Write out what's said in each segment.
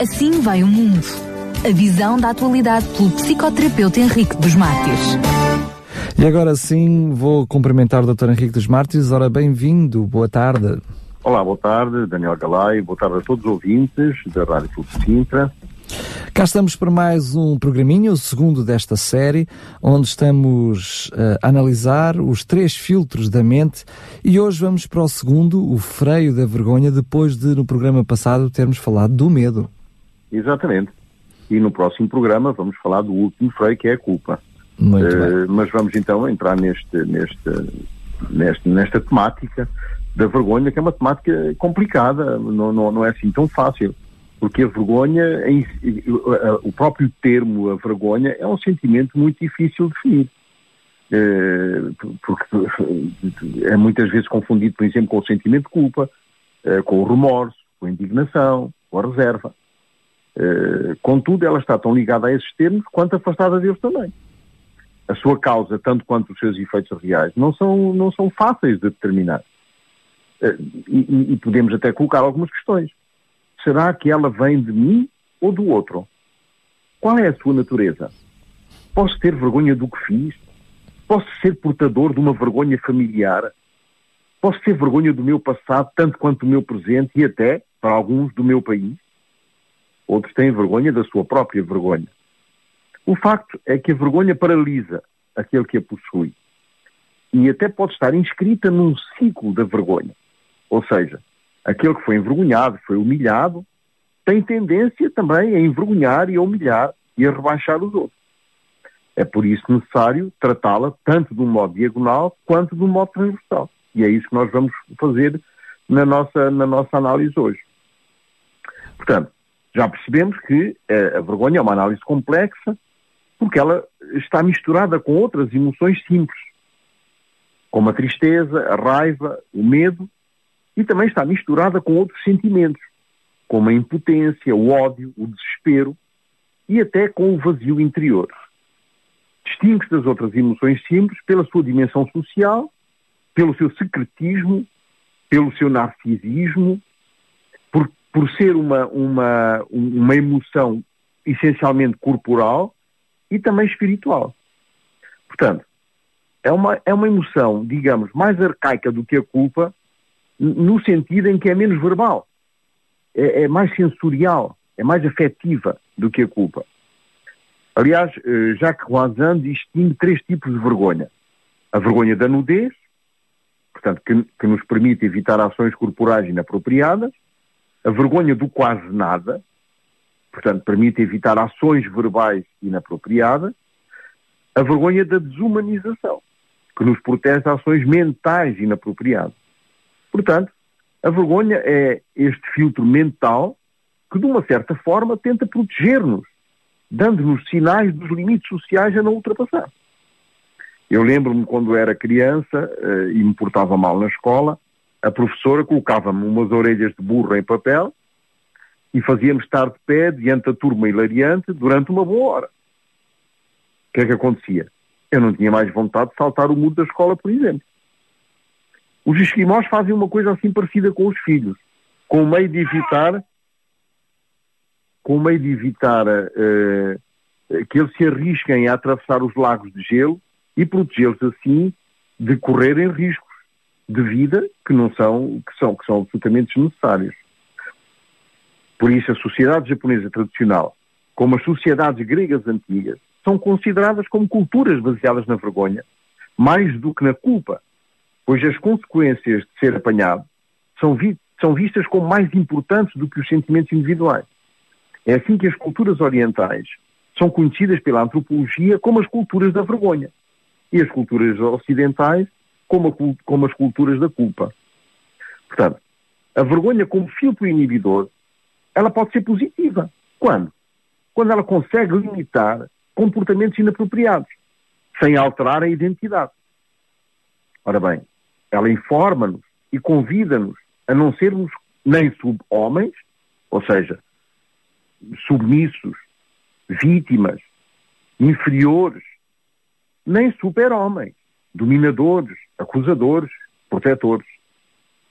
Assim vai o mundo. A visão da atualidade pelo psicoterapeuta Henrique dos Mártires. E agora sim vou cumprimentar o Dr. Henrique dos Mártires. Ora, bem-vindo, boa tarde. Olá, boa tarde, Daniel Galay, boa tarde a todos os ouvintes da Rádio Clube de Sintra. Cá estamos para mais um programinho, o segundo desta série, onde estamos uh, a analisar os três filtros da mente e hoje vamos para o segundo, o freio da vergonha, depois de no programa passado termos falado do medo. Exatamente. E no próximo programa vamos falar do último freio, que é a culpa. Uh. Mas vamos então entrar neste, neste, neste, nesta temática da vergonha, que é uma temática complicada, não, não, não é assim tão fácil porque a vergonha, o próprio termo a vergonha é um sentimento muito difícil de definir. Eh, porque é muitas vezes confundido, por exemplo, com o sentimento de culpa, eh, com o remorso, com a indignação, com a reserva. Eh, contudo, ela está tão ligada a esses termos quanto afastada deles também. A sua causa, tanto quanto os seus efeitos reais, não são, não são fáceis de determinar. E, e podemos até colocar algumas questões será que ela vem de mim ou do outro? Qual é a sua natureza? Posso ter vergonha do que fiz? Posso ser portador de uma vergonha familiar? Posso ter vergonha do meu passado, tanto quanto do meu presente e até, para alguns, do meu país? Outros têm vergonha da sua própria vergonha. O facto é que a vergonha paralisa aquele que a possui. E até pode estar inscrita num ciclo da vergonha. Ou seja, aquele que foi envergonhado, foi humilhado, tem tendência também a envergonhar e a humilhar e a rebaixar os outros. É por isso necessário tratá-la tanto de um modo diagonal quanto de um modo transversal. E é isso que nós vamos fazer na nossa, na nossa análise hoje. Portanto, já percebemos que a vergonha é uma análise complexa porque ela está misturada com outras emoções simples, como a tristeza, a raiva, o medo e também está misturada com outros sentimentos, como a impotência, o ódio, o desespero e até com o vazio interior. Distingue-se das outras emoções simples pela sua dimensão social, pelo seu secretismo, pelo seu narcisismo, por, ser uma, uma, uma emoção essencialmente corporal e também espiritual. Portanto, é uma, é uma emoção, digamos, mais arcaica do que a culpa, no sentido em que é menos verbal, é, é mais sensorial, é mais afetiva do que a culpa. Aliás, eh, Jacques Roisin distingue três tipos de vergonha. A vergonha da nudez, portanto, que, que nos permite evitar ações corporais inapropriadas. A vergonha do quase nada, portanto, permite evitar ações verbais inapropriadas. A vergonha da desumanização, que nos protege de ações mentais inapropriadas. Portanto, a vergonha é este filtro mental que, de uma certa forma, tenta proteger-nos, dando-nos sinais dos limites sociais a não ultrapassar. Eu lembro-me quando era criança uh, e me portava mal na escola, a professora colocava-me umas orelhas de burro em papel e fazia-me estar de pé diante da turma hilariante durante uma boa hora. O que é que acontecia? Eu não tinha mais vontade de saltar o muro da escola, por exemplo. Os esquimós fazem uma coisa assim parecida com os filhos, com o meio de evitar, com o meio de evitar uh, que eles se arrisquem a atravessar os lagos de gelo e protegê-los assim de correrem riscos de vida que não são, que são, que são absolutamente desnecessários. Por isso, a sociedade japonesa tradicional, como as sociedades gregas antigas, são consideradas como culturas baseadas na vergonha, mais do que na culpa pois as consequências de ser apanhado são, vi são vistas como mais importantes do que os sentimentos individuais. É assim que as culturas orientais são conhecidas pela antropologia como as culturas da vergonha e as culturas ocidentais como, a, como as culturas da culpa. Portanto, a vergonha como filtro inibidor, ela pode ser positiva. Quando? Quando ela consegue limitar comportamentos inapropriados, sem alterar a identidade. Ora bem, ela informa-nos e convida-nos a não sermos nem sub-homens, ou seja, submissos, vítimas, inferiores, nem super-homens, dominadores, acusadores, protetores.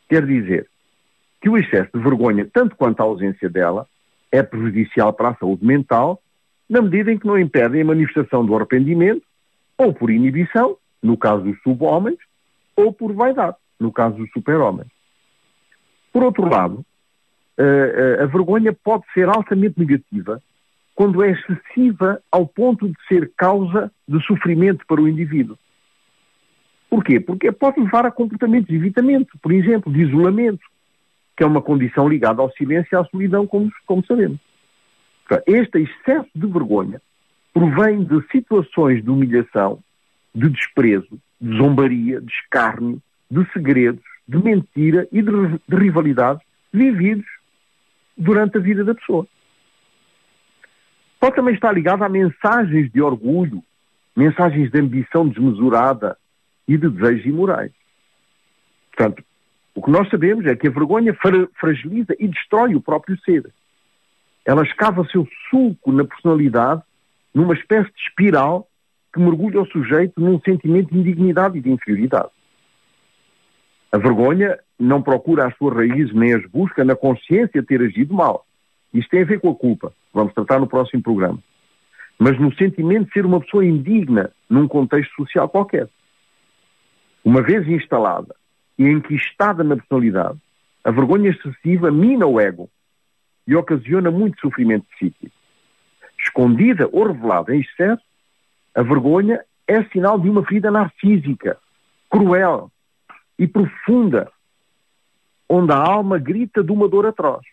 Quer dizer que o excesso de vergonha, tanto quanto a ausência dela, é prejudicial para a saúde mental, na medida em que não impedem a manifestação do arrependimento, ou por inibição, no caso dos sub-homens, ou por vaidade, no caso dos super-homens. Por outro lado, a vergonha pode ser altamente negativa quando é excessiva ao ponto de ser causa de sofrimento para o indivíduo. Porquê? Porque pode levar a comportamentos de evitamento, por exemplo, de isolamento, que é uma condição ligada ao silêncio e à solidão, como, como sabemos. Este excesso de vergonha provém de situações de humilhação, de desprezo, de zombaria, de escárnio, de segredos, de mentira e de, de rivalidades vividos durante a vida da pessoa. Pode também estar ligado a mensagens de orgulho, mensagens de ambição desmesurada e de desejos imorais. Portanto, o que nós sabemos é que a vergonha fragiliza e destrói o próprio ser. Ela escava seu sulco na personalidade, numa espécie de espiral que mergulha o sujeito num sentimento de indignidade e de inferioridade. A vergonha não procura as suas raízes nem as busca na consciência de ter agido mal. Isto tem a ver com a culpa. Vamos tratar no próximo programa. Mas no sentimento de ser uma pessoa indigna num contexto social qualquer. Uma vez instalada e enquistada na personalidade, a vergonha excessiva mina o ego e ocasiona muito sofrimento psíquico. Escondida ou revelada em excesso, a vergonha é sinal de uma ferida narcísica, cruel e profunda, onde a alma grita de uma dor atroz.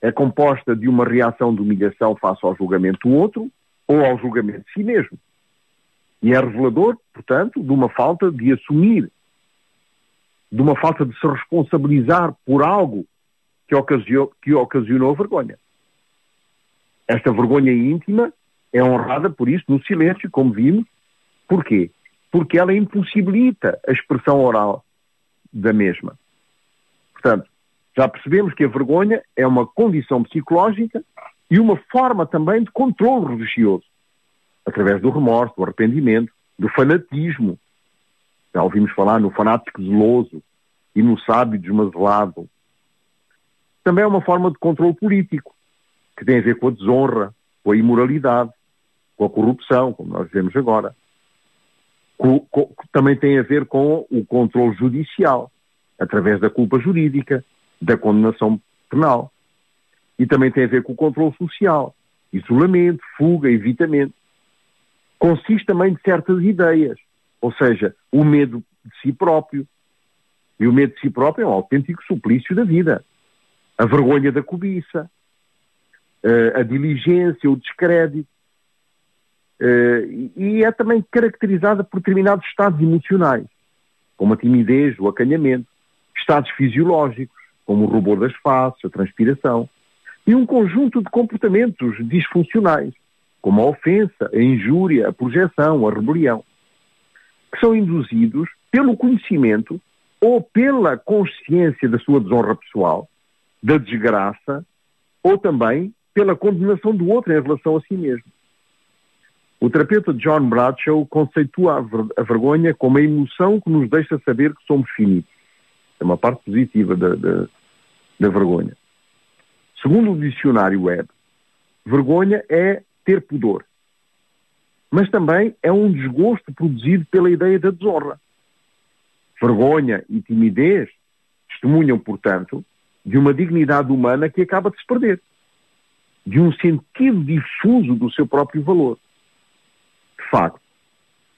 É composta de uma reação de humilhação face ao julgamento do outro ou ao julgamento de si mesmo. E é revelador, portanto, de uma falta de assumir, de uma falta de se responsabilizar por algo que ocasionou, que ocasionou vergonha. Esta vergonha íntima é honrada por isso no silêncio, como vimos. Porquê? Porque ela impossibilita a expressão oral da mesma. Portanto, já percebemos que a vergonha é uma condição psicológica e uma forma também de controle religioso, através do remorso, do arrependimento, do fanatismo. Já ouvimos falar no fanático zeloso e no sábio desmazelado. Também é uma forma de controle político, que tem a ver com a desonra, com a imoralidade, com a corrupção, como nós vemos agora. Também tem a ver com o controle judicial, através da culpa jurídica, da condenação penal. E também tem a ver com o controle social, isolamento, fuga, evitamento. Consiste também de certas ideias, ou seja, o medo de si próprio. E o medo de si próprio é um autêntico suplício da vida. A vergonha da cobiça, eh, a diligência, o descrédito, Uh, e é também caracterizada por determinados estados emocionais, como a timidez, o acanhamento, estados fisiológicos, como o rubor das faces, a transpiração, e um conjunto de comportamentos disfuncionais, como a ofensa, a injúria, a projeção, a rebelião, que são induzidos pelo conhecimento ou pela consciência da sua desonra pessoal, da desgraça, ou também pela condenação do outro em relação a si mesmo. O terapeuta John Bradshaw conceitua a, ver a, vergonha como a emoção que nos deixa saber que somos finitos. É uma parte positiva da, da, da vergonha. Segundo o dicionário web, vergonha é ter pudor. Mas também é um desgosto produzido pela ideia da desonra. Vergonha e timidez testemunham, portanto, de uma dignidade humana que acaba de se perder, de um sentido difuso do seu próprio valor de facto,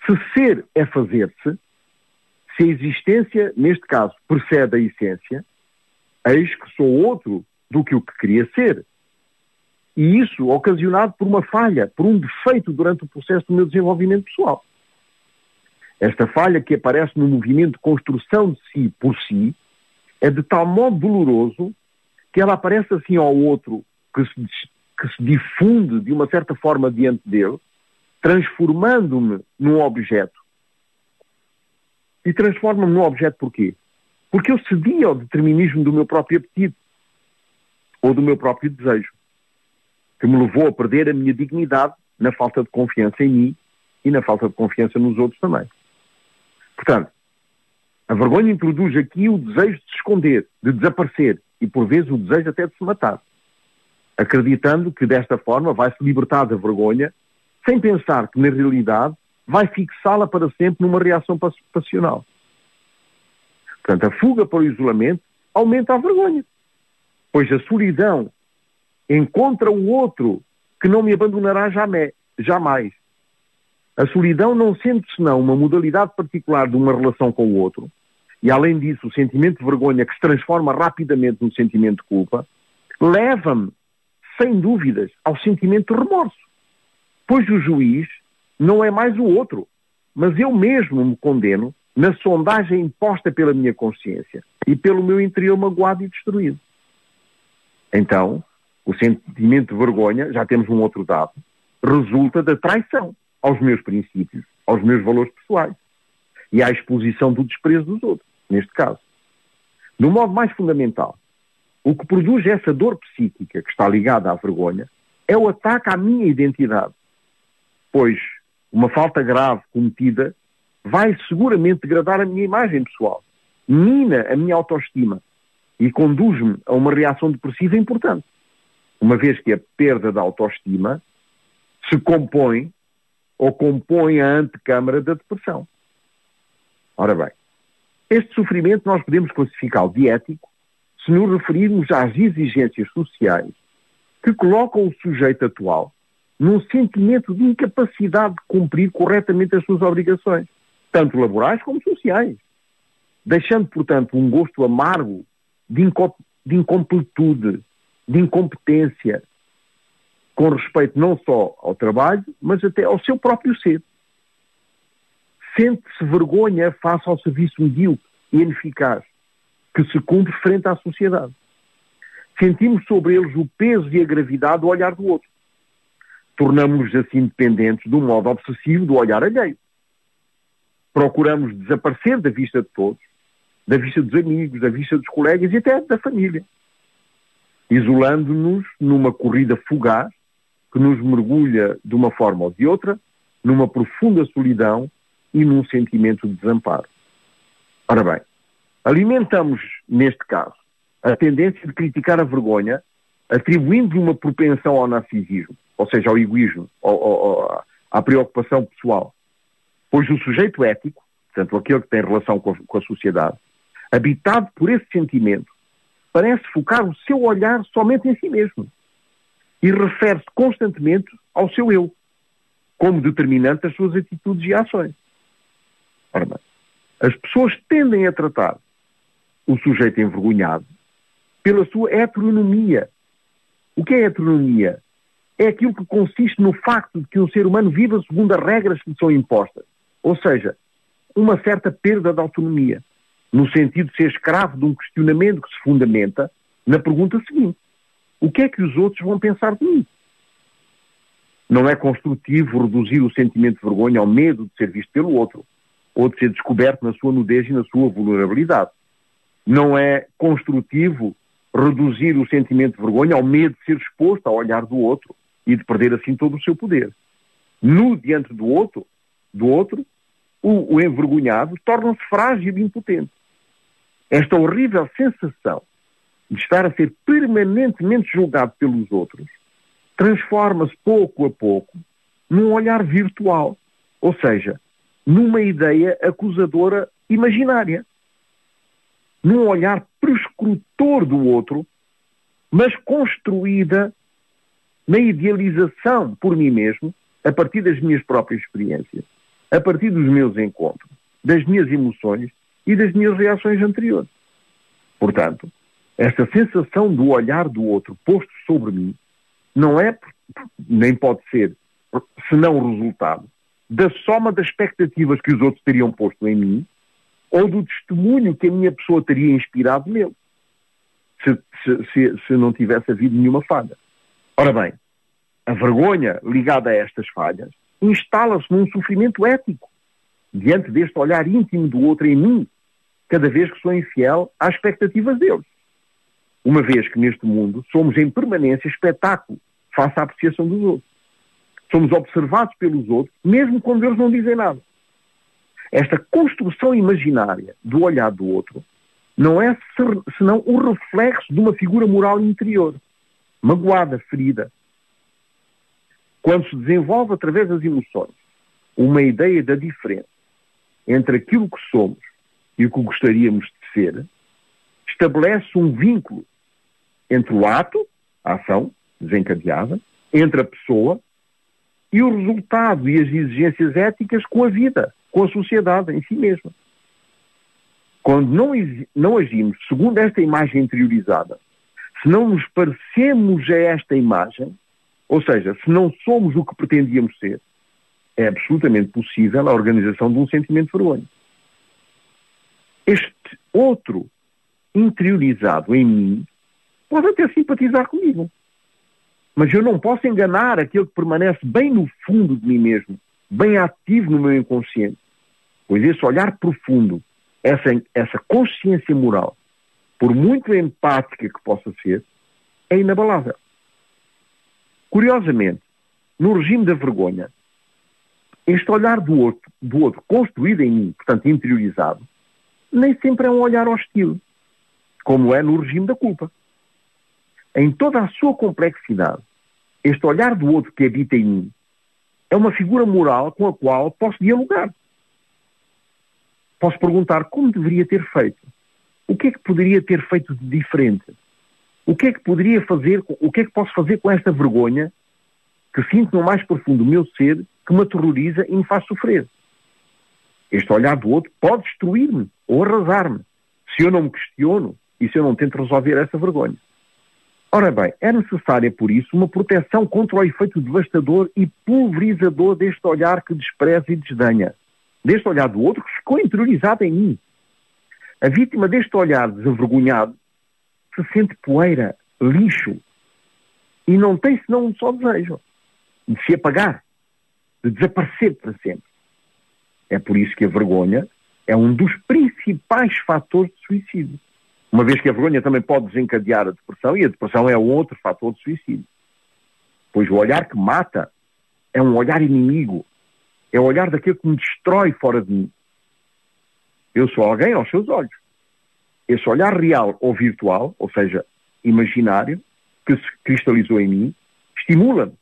se ser é fazer-se, se a existência, neste caso, precede a essência, eis que sou outro do que o que queria ser. E isso ocasionado por uma falha, por um defeito durante o processo do meu desenvolvimento pessoal. Esta falha que aparece no movimento de construção de si por si é de tal modo doloroso que ela aparece assim ao outro que se, que se difunde de uma certa forma diante dele transformando-me num objeto. E transforma-me num objeto porquê? Porque eu cedi ao determinismo do meu próprio apetite ou do meu próprio desejo, que me levou a perder a minha dignidade na falta de confiança em mim e na falta de confiança nos outros também. Portanto, a vergonha introduz aqui o desejo de se esconder, de desaparecer e, por vezes, o desejo até de se matar. acreditando que desta forma vai se libertar da vergonha, sem pensar que na realidade vai fixá-la para sempre numa reação passional. Portanto, a fuga para o isolamento aumenta a vergonha, pois a solidão encontra o outro que não me abandonará jamais. A solidão não sendo senão uma modalidade particular de uma relação com o outro, e além disso o sentimento de vergonha que se transforma rapidamente num sentimento de culpa, leva-me, sem dúvidas, ao sentimento de remorso. Pois o juiz não é mais o outro, mas eu mesmo me condeno na sondagem imposta pela minha consciência e pelo meu interior magoado e destruído. Então, o sentimento de vergonha, já temos um outro dado, resulta da traição aos meus princípios, aos meus valores pessoais e à exposição do desprezo dos outros, neste caso. Um modo mais fundamental, o que produz essa dor psíquica que está ligada à vergonha é o ataque à minha identidade. Pois uma falta grave cometida vai seguramente degradar a minha imagem pessoal, mina a minha autoestima e conduz-me a uma reação depressiva importante. Uma vez que a perda da autoestima se compõe ou compõe a antecâmara da depressão. Ora bem, este sofrimento nós podemos classificá-lo de ético se nos referirmos às exigências sociais que colocam o sujeito atual num sentimento de incapacidade de cumprir corretamente as suas obrigações, tanto laborais como sociais, deixando, portanto, um gosto amargo de, de incompletude, de incompetência, com respeito não só ao trabalho, mas até ao seu próprio ser. Sente-se vergonha face ao serviço medíocre e ineficaz que se cumpre frente à sociedade. Sentimos sobre eles o peso e a gravidade do olhar do outro. Tornamos-nos assim dependentes de um modo obsessivo do olhar alheio. Procuramos desaparecer da vista de todos, da vista dos amigos, da vista dos colegas e até da família. Isolando-nos numa corrida fugaz que nos mergulha de uma forma ou de outra numa profunda solidão e num sentimento de desamparo. Ora bem, alimentamos, neste caso, a tendência de criticar a vergonha, atribuindo-lhe uma propensão ao narcisismo, ou seja, ao egoísmo, ao, ao, à preocupação pessoal. Pois o sujeito ético, portanto, aquele que tem relação com a, com a sociedade, habitado por esse sentimento, parece focar o seu olhar somente em si mesmo e refere-se constantemente ao seu eu, como determinante das suas atitudes e ações. Ora bem, as pessoas tendem a tratar o sujeito envergonhado pela sua heteronomia. O que é heteronomia? É aquilo que consiste no facto de que um ser humano viva segundo as regras que lhe são impostas. Ou seja, uma certa perda de autonomia, no sentido de ser escravo de um questionamento que se fundamenta na pergunta seguinte: o que é que os outros vão pensar de mim? Não é construtivo reduzir o sentimento de vergonha ao medo de ser visto pelo outro, ou de ser descoberto na sua nudez e na sua vulnerabilidade. Não é construtivo reduzir o sentimento de vergonha ao medo de ser exposto ao olhar do outro e de perder assim todo o seu poder. No diante do outro, do outro, o, o envergonhado torna-se frágil e impotente. Esta horrível sensação de estar a ser permanentemente julgado pelos outros, transforma-se pouco a pouco num olhar virtual, ou seja, numa ideia acusadora imaginária, num olhar prescrutor do outro, mas construída na idealização por mim mesmo, a partir das minhas próprias experiências, a partir dos meus encontros, das minhas emoções e das minhas reações anteriores. Portanto, essa sensação do olhar do outro posto sobre mim não é, nem pode ser, senão o resultado da soma das expectativas que os outros teriam posto em mim ou do testemunho que a minha pessoa teria inspirado nele, se, se, se não tivesse havido nenhuma falha. Ora bem, a vergonha ligada a estas falhas instala-se num sofrimento ético diante deste olhar íntimo do outro em mim, cada vez que sou infiel às expectativas deles uma vez que neste mundo somos em permanência espetáculo face à apreciação dos outros. Somos observados pelos outros, mesmo quando eles não dizem nada. Esta construção imaginária do olhar do outro não é senão o reflexo de uma figura moral interior, magoada, ferida. Quando se desenvolve através das emoções uma ideia da diferença entre aquilo que somos e o que gostaríamos de ser, estabelece um vínculo entre o ato, a ação desencadeada, entre a pessoa e o resultado e as exigências éticas com a vida, com a sociedade em si mesma. Quando não, não agimos segundo esta imagem interiorizada, se não nos parecemos a esta imagem, ou seja, se não somos o que pretendíamos ser, é absolutamente possível a organização de um sentimento de vergonha. Este outro interiorizado em mim pode até simpatizar comigo. Mas eu não posso enganar aquele que permanece bem no fundo de mim mesmo, bem ativo no meu inconsciente. Pois esse olhar profundo, essa, essa consciência moral, por muito empática que possa ser, é inabalável. Curiosamente, no regime da vergonha, este olhar do outro, do outro construído em mim, portanto interiorizado, nem sempre é um olhar hostil, como é no regime da culpa. Em toda a sua complexidade, este olhar do outro que habita em mim é uma figura moral com a qual posso dialogar. Posso perguntar como deveria ter feito. O que é que poderia ter feito de diferente? O que é que poderia fazer, o que é que posso fazer com esta vergonha que sinto no mais profundo do meu ser, que me aterroriza e me faz sofrer? Este olhar do outro pode destruir-me ou arrasar-me, se eu não me questiono e se eu não tento resolver essa vergonha. Ora bem, é necessária, por isso, uma proteção contra o efeito devastador e pulverizador deste olhar que despreza e desdenha, deste olhar do outro que ficou interiorizado em mim. A vítima deste olhar desavergonhado se sente poeira, lixo, e não tem senão um só desejo, de se apagar, de desaparecer para sempre. É por isso que a vergonha é um dos principais fatores de suicídio. Uma vez que a vergonha também pode desencadear a depressão, e a depressão é outro fator de suicídio. Pois o olhar que mata é um olhar inimigo, é o olhar daquele que me destrói fora de mim. Eu sou alguém aos seus olhos. Esse olhar real ou virtual, ou seja, imaginário, que se cristalizou em mim, estimula-me,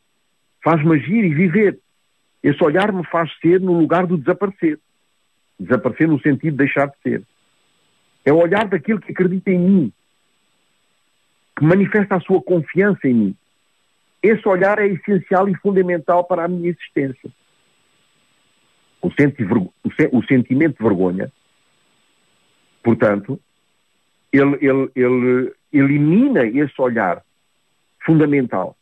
faz-me agir e viver. Esse olhar me faz ser no lugar do desaparecer. Desaparecer no sentido de deixar de ser. É o olhar daquele que acredita em mim, que manifesta a sua confiança em mim. Esse olhar é essencial e fundamental para a minha existência. O, o sentimento de vergonha, portanto, ele, ele, ele elimina esse olhar fundamental.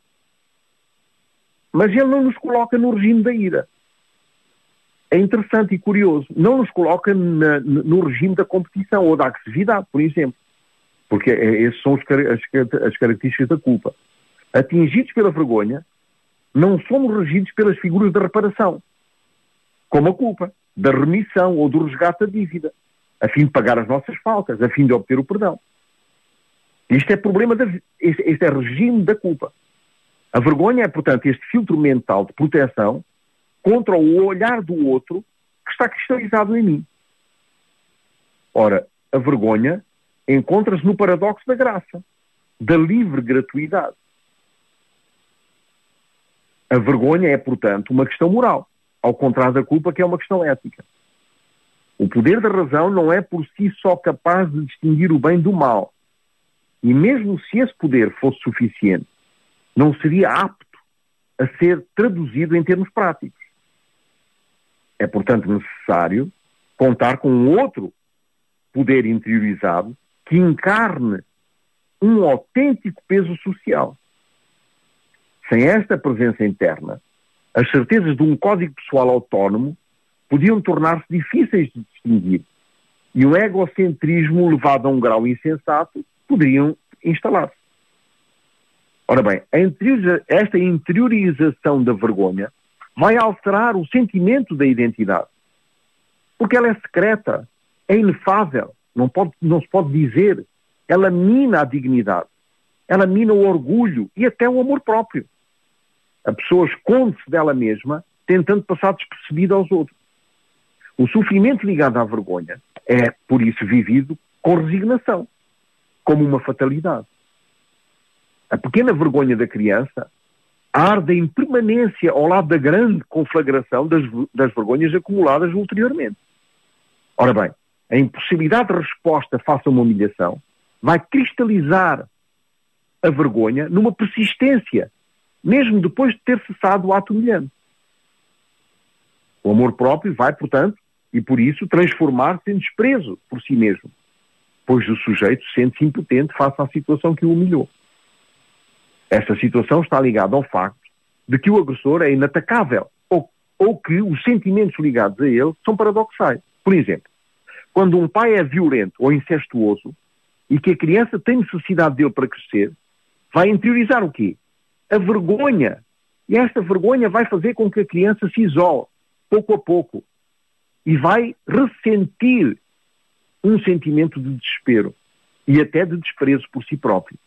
Mas ele não nos coloca no regime da ira é interessante e curioso. Não nos coloca na, no regime da competição ou da agressividade, por exemplo. Porque é, essas são as, as características da culpa. Atingidos pela vergonha, não somos regidos pelas figuras da reparação, como a culpa, da remissão ou do resgate da dívida, a fim de pagar as nossas faltas, a fim de obter o perdão. Isto é problema, da, este, este é regime da culpa. A vergonha é, portanto, este filtro mental de proteção contra o olhar do outro que está cristalizado em mim. Ora, a vergonha encontra-se no paradoxo da graça, da livre gratuidade. A vergonha é, portanto, uma questão moral, ao contrário da culpa, que é uma questão ética. O poder da razão não é por si só capaz de distinguir o bem do mal. E mesmo se esse poder fosse suficiente, não seria apto a ser traduzido em termos práticos. É, portanto, necessário contar com um outro poder interiorizado que encarne um autêntico peso social. Sem esta presença interna, as certezas de um código pessoal autónomo podiam tornar-se difíceis de distinguir e o egocentrismo levado a um grau insensato poderiam instalar-se. Ora bem, esta interiorização da vergonha vai alterar o sentimento da identidade. Porque ela é secreta, é inefável, não, pode, não se pode dizer. Ela mina a dignidade, ela mina o orgulho e até o amor próprio. A pessoa esconde-se dela mesma, tentando passar despercebida aos outros. O sofrimento ligado à vergonha é, por isso, vivido com resignação, como uma fatalidade. A pequena vergonha da criança arde em permanência ao lado da grande conflagração das, das vergonhas acumuladas ulteriormente. Ora bem, a impossibilidade de resposta face a uma humilhação vai cristalizar a vergonha numa persistência, mesmo depois de ter cessado o ato humilhante. O amor próprio vai, portanto, e por isso transformar-se em desprezo por si mesmo, pois o sujeito sente-se impotente face à situação que o humilhou. Esta situação está ligada ao facto de que o agressor é inatacável ou, ou que os sentimentos ligados a ele são paradoxais. Por exemplo, quando um pai é violento ou incestuoso e que a criança tem necessidade dele para crescer, vai interiorizar o quê? A vergonha. E esta vergonha vai fazer com que a criança se isole, pouco a pouco, e vai ressentir um sentimento de desespero e até de desprezo por si próprio.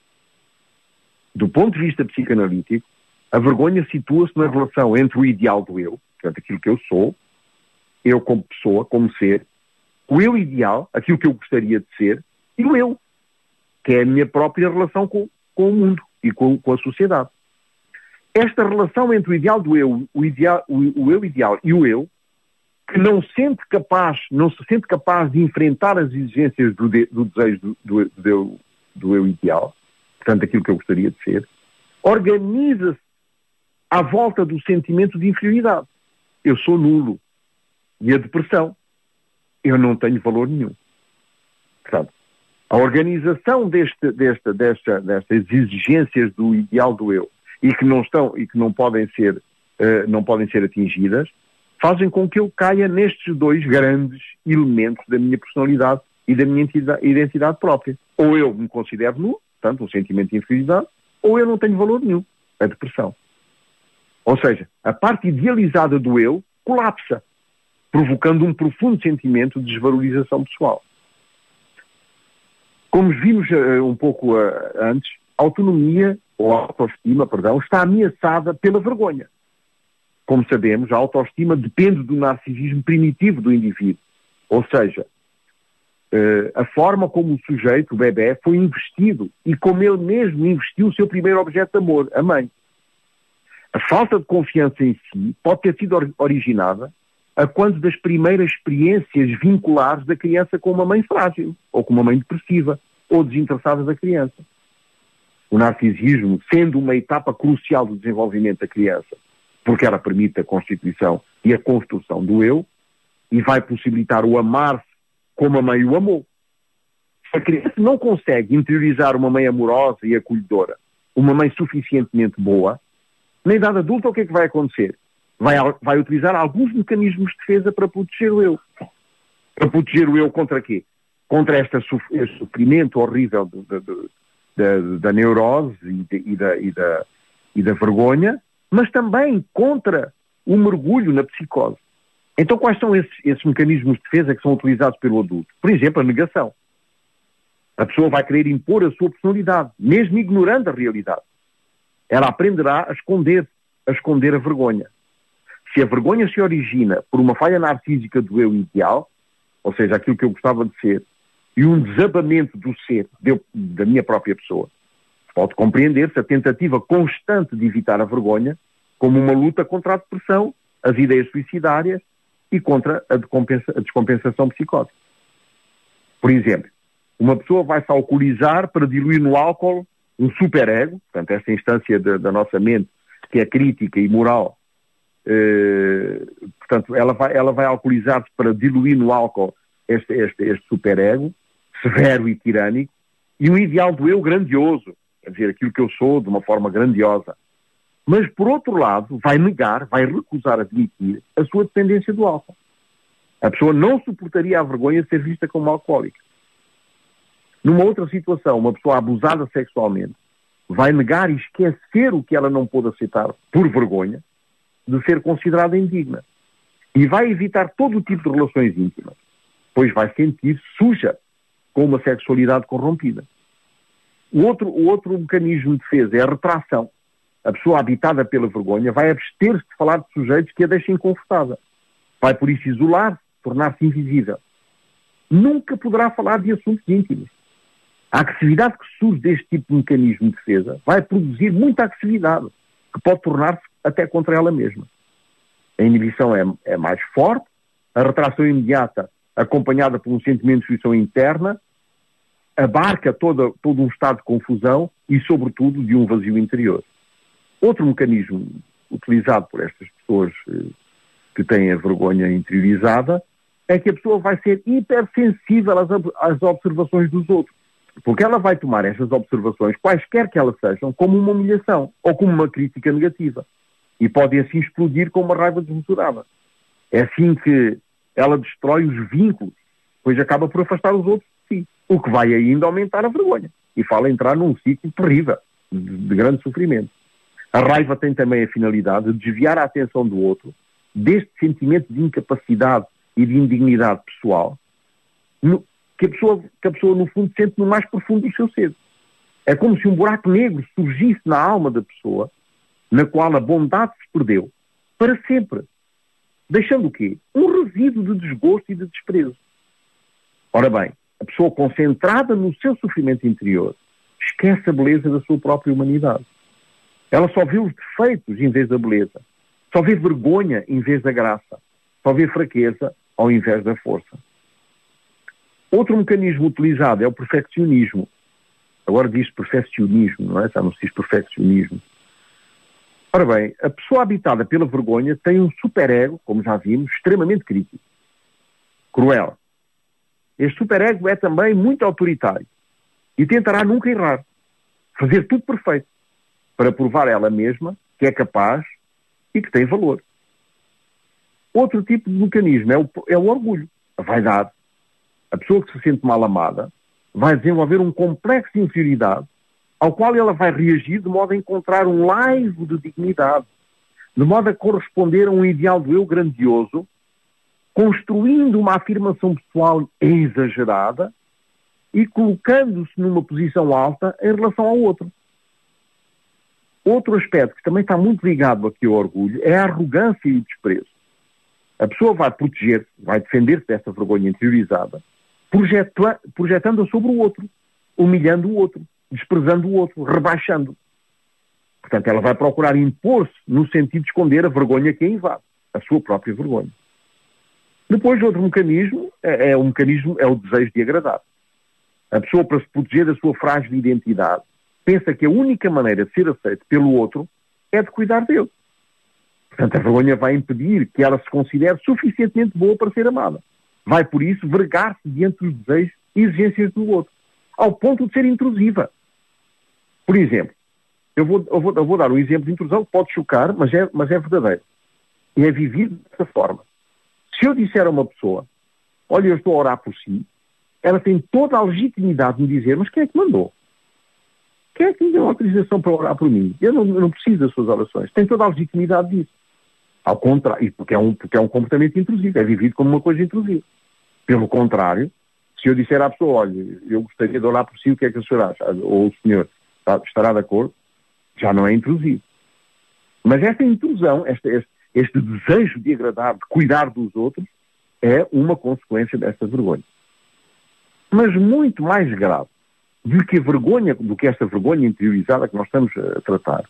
Do ponto de vista psicanalítico, a vergonha situa-se na relação entre o ideal do eu, portanto, aquilo que eu sou, eu como pessoa, como ser, o eu ideal, aquilo que eu gostaria de ser, e o eu, que é a minha própria relação com, com o mundo e com, com, a sociedade. Esta relação entre o ideal do eu, o, ideal, o, o eu ideal e o eu, que não sente capaz, não se sente capaz de enfrentar as exigências do, de, do desejo do, do, do, do eu ideal, portanto, aquilo que eu gostaria de ser, organiza-se à volta do sentimento de inferioridade. Eu sou nulo. E a depressão. Eu não tenho valor nenhum. Portanto, a organização deste, desta, desta, destas exigências do ideal do eu e que não estão e que não podem ser, uh, não podem ser atingidas, fazem com que eu caia nestes dois grandes elementos da minha personalidade e da minha identidade própria. Ou eu me considero nulo, portanto, um sentimento de inferioridade, ou eu não tenho valor nenhum, a depressão. Ou seja, a parte idealizada do eu colapsa, provocando um profundo sentimento de desvalorização pessoal. Como vimos uh, um pouco uh, antes, a autonomia, ou a autoestima, perdão, está ameaçada pela vergonha. Como sabemos, a autoestima depende do narcisismo primitivo do indivíduo. Ou seja, uh, a forma como o sujeito, o bebê, foi investido e como ele mesmo investiu o seu primeiro objeto de amor, a mãe. A falta de confiança em si pode ter sido originada a quando das primeiras experiências vinculares da criança com uma mãe frágil, ou com uma mãe depressiva, ou desinteressada da criança. O narcisismo, sendo uma etapa crucial do desenvolvimento da criança, porque ela permite a constituição e a construção do eu, e vai possibilitar o amar-se como a mãe o amou. Se a criança não consegue interiorizar uma mãe amorosa e acolhedora, uma mãe suficientemente boa, na idade adulta o que é que vai acontecer? Vai, vai utilizar alguns mecanismos de defesa para proteger o eu. Para proteger o eu contra quê? Contra este sofrimento horrível de, de, de, da, neurose e, e, da, e, da, e da vergonha, mas também contra o mergulho na psicose. Então, quais são esses, esses, mecanismos de defesa que são utilizados pelo adulto? Por exemplo, a negação. A pessoa vai querer impor a sua personalidade, mesmo ignorando a realidade. Ela aprenderá a esconder, a esconder a vergonha. Se a vergonha se origina por uma falha narcísica do eu ideal, ou seja, aquilo que eu gostava de ser, e um desabamento do ser, de, da minha própria pessoa, pode compreender-se a tentativa constante de evitar a vergonha como uma luta contra a depressão, as ideias suicidárias e contra a, a descompensação psicótica. Por exemplo, uma pessoa vai se alcoolizar para diluir no álcool um superego, portanto, essa instância da, da nossa mente que é crítica e moral, eh, portanto, ela vai, ela vai alcoolizar-se para diluir no álcool este, este, este superego, severo e tirânico, e um ideal do eu grandioso, quer dizer, aquilo que eu sou de uma forma grandiosa. Mas, por outro lado, vai negar, vai recusar admitir a sua dependência do álcool. A pessoa não suportaria a vergonha de ser vista como alcoólica. Numa outra situação, uma pessoa abusada sexualmente vai negar e esquecer o que ela não pôde aceitar por vergonha de ser considerada indigna. E vai evitar todo o tipo de relações íntimas, pois vai sentir suja com uma sexualidade corrompida. O outro, o outro mecanismo de defesa é a retração. A pessoa habitada pela vergonha vai abster-se de falar de sujeitos que a deixem confortável. Vai por isso isolar-se, tornar-se invisível. Nunca poderá falar de assuntos íntimos A agressividade que surge deste tipo de mecanismo de defesa vai produzir muita agressividade, que pode tornar-se até contra ela mesma. A inibição é, é mais forte, a retração imediata, acompanhada por um sentimento de fruição interna, abarca toda, todo um estado de confusão e, sobretudo, de um vazio interior. Outro mecanismo utilizado por estas pessoas eh, que têm a vergonha interiorizada é que a pessoa vai ser hipersensível às, às observações dos outros. Porque ela vai tomar estas observações, quaisquer que elas sejam, como uma humilhação ou como uma crítica negativa. E pode assim explodir com uma raiva desmesurada. É assim que ela destrói os vínculos, pois acaba por afastar os outros de si. O que vai ainda aumentar a vergonha. E fala entrar num ciclo terrível, de, de grande sofrimento. A raiva tem também a finalidade de desviar a atenção do outro deste sentimento de incapacidade e de indignidade pessoal no, que, a pessoa, que a pessoa, no fundo, sente no mais profundo do seu ser. É como se um buraco negro surgisse na alma da pessoa, na qual a bondade se perdeu, para sempre. Deixando o quê? Um resíduo de desgosto e de desprezo. Ora bem, a pessoa concentrada no seu sofrimento interior esquece a beleza da sua própria humanidade. Ela só vê os defeitos em vez da beleza. Só vê vergonha em vez da graça. Só vê fraqueza ao invés da força. Outro mecanismo utilizado é o perfeccionismo. Agora diz perfeccionismo, não é? Já não se diz perfeccionismo. Ora bem, a pessoa habitada pela vergonha tem um superego, como já vimos, extremamente crítico. Cruel. Este superego é também muito autoritário e tentará nunca errar. Fazer tudo perfeito para provar ela mesma que é capaz e que tem valor. Outro tipo de mecanismo é o, é o orgulho, a vaidade. A pessoa que se sente mal amada vai desenvolver um complexo de inferioridade ao qual ela vai reagir de modo a encontrar um laivo de dignidade, de modo a corresponder a um ideal do eu grandioso, construindo uma afirmação pessoal exagerada e colocando-se numa posição alta em relação ao outro. Outro aspecto que também está muito ligado aqui ao orgulho é a arrogância e o desprezo. A pessoa vai proteger, vai defender-se dessa vergonha interiorizada, projetando-a sobre o outro, humilhando o outro, desprezando o outro, rebaixando. Portanto, ela vai procurar impor-se no sentido de esconder a vergonha que a invade, a sua própria vergonha. Depois, outro mecanismo é, é o mecanismo é o desejo de agradar. A pessoa, para se proteger da sua frágil identidade, pensa que a única maneira de ser aceito pelo outro é de cuidar dele. Portanto, a vergonha vai impedir que ela se considere suficientemente boa para ser amada. Vai, por isso, vergar-se diante dos desejos e exigências do outro, ao ponto de ser intrusiva. Por exemplo, eu vou, eu vou, eu vou dar um exemplo de intrusão que pode chocar, mas é, mas é verdadeiro. E é vivido dessa forma. Se eu disser a uma pessoa, olha, eu estou a orar por si, ela tem toda a legitimidade de me dizer, mas quem é que mandou? Quem é que me deu autorização para orar por mim? Eu não, não preciso das suas orações. Tem toda a legitimidade disso. Ao contrário, porque é, um, porque é um comportamento intrusivo, é vivido como uma coisa intrusiva. Pelo contrário, se eu disser à pessoa, olha, eu gostaria de orar por si, o que é que o senhor acha? Ou o senhor estará de acordo, já não é intrusivo. Mas esta intrusão, este, este, este desejo de agradar, de cuidar dos outros, é uma consequência desta vergonha. Mas muito mais grave do que a vergonha, do que esta vergonha interiorizada que nós estamos a tratar,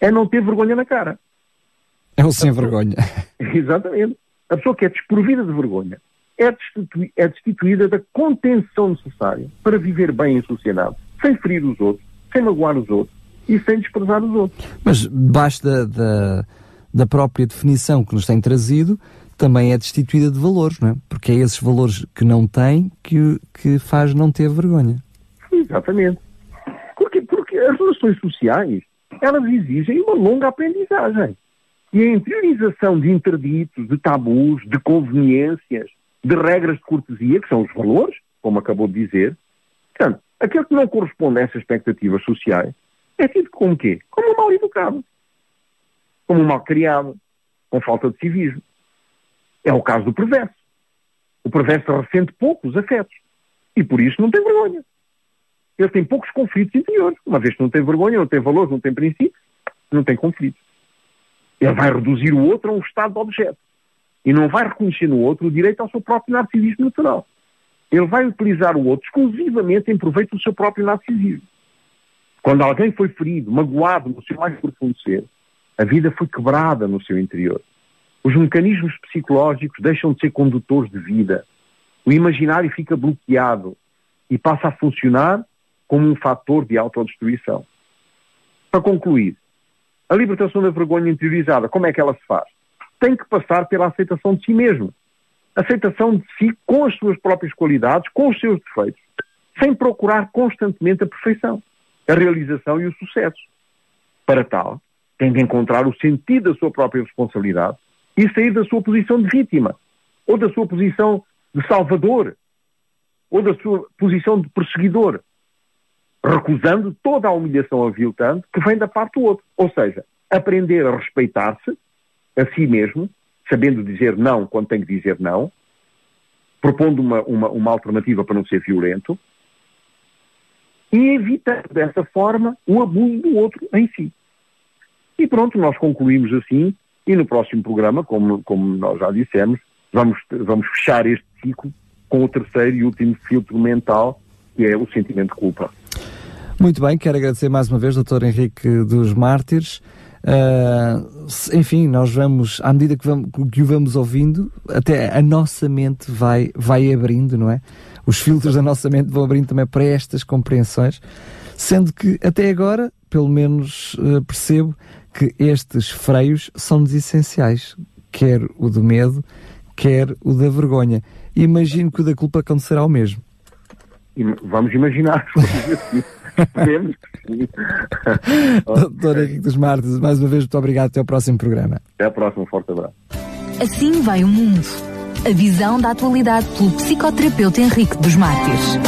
é não ter vergonha na cara. É o sem vergonha. Exatamente. A pessoa que é desprovida de vergonha é, é destituída da contenção necessária para viver bem em sociedade, sem ferir os outros, sem magoar os outros e sem desprezar os outros. Mas debaixo da, da, da própria definição que nos tem trazido, também é destituída de valores, não é? Porque é esses valores que não tem que, que faz não ter vergonha. Exatamente. Porque, porque as relações sociais, elas exigem uma longa aprendizagem. E a interiorização de interditos, de tabus, de conveniências, de regras de cortesia, que são os valores, como acabou de dizer, portanto, aquele que não corresponde a essas expectativas sociais é tido como quê? Como um mal educado. Como um mal criado, com falta de civismo. É o caso do perverso. O perverso ressente poucos afetos. E por isso não tem vergonha ele tem poucos conflitos interiores. Uma vez que não tem vergonha, não tem valores, não tem princípios, não tem conflitos. Ele vai reduzir o outro a um estado de objeto. E não vai reconhecer no outro o direito ao seu próprio narcisismo natural. ele vai utilizar o outro exclusivamente em proveito do seu próprio narcisismo. Quando alguém foi ferido, magoado no seu mais profundo ser, a vida foi quebrada no seu interior. Os mecanismos psicológicos deixam de ser condutores de vida. O imaginário fica bloqueado e passa a funcionar como um fator de autodestruição. Para concluir, a libertação da vergonha interiorizada, como é que ela se faz? Tem que passar pela aceitação de si mesmo. Aceitação de si com as suas próprias qualidades, com os seus defeitos, sem procurar constantemente a perfeição, a realização e o sucesso. Para tal, tem de encontrar o sentido da sua própria responsabilidade e sair da sua posição de vítima, ou da sua posição de salvador, ou da sua posição de perseguidor, recusando toda a humilhação aviltante que vem da parte do outro. Ou seja, aprender a respeitar-se a si mesmo, sabendo dizer não quando tem que dizer não, propondo uma, uma, uma alternativa para não ser violento, e evitando dessa forma o abuso do outro em si. E pronto, nós concluímos assim, e no próximo programa, como, como nós já dissemos, vamos, vamos fechar este ciclo com o terceiro e último filtro mental, que é o sentimento de culpa. Muito bem, quero agradecer mais uma vez, Dr. Henrique dos Mártires. Uh, enfim, nós vamos, à medida que, vamos, que o vamos ouvindo, até a nossa mente vai, vai abrindo, não é? Os filtros da nossa mente vão abrindo também para estas compreensões, sendo que até agora, pelo menos uh, percebo que estes freios são-nos essenciais, quer o do medo, quer o da vergonha. Imagino que o da culpa acontecerá o mesmo. Vamos imaginar. Podemos. Doutor Henrique dos Martes, mais uma vez, muito obrigado. Até ao próximo programa. Até ao próximo. Forte abraço. Assim vai o mundo. A visão da atualidade pelo psicoterapeuta Henrique dos Mártires.